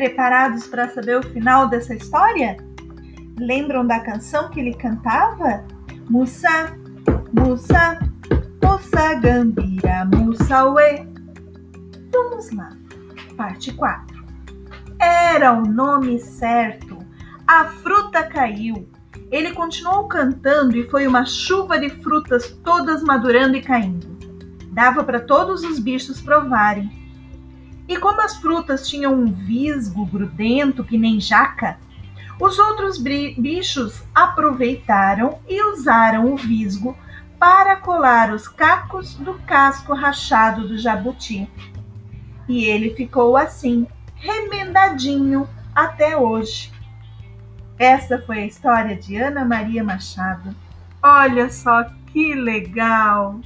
Preparados para saber o final dessa história? Lembram da canção que ele cantava? Musa, Musa, Musa Gambira, Musa Uê. Vamos lá, parte 4. Era o nome certo. A fruta caiu. Ele continuou cantando e foi uma chuva de frutas todas madurando e caindo. Dava para todos os bichos provarem. E como as frutas tinham um visgo grudento que nem jaca, os outros bichos aproveitaram e usaram o visgo para colar os cacos do casco rachado do jabuti. E ele ficou assim, remendadinho até hoje. Essa foi a história de Ana Maria Machado. Olha só que legal!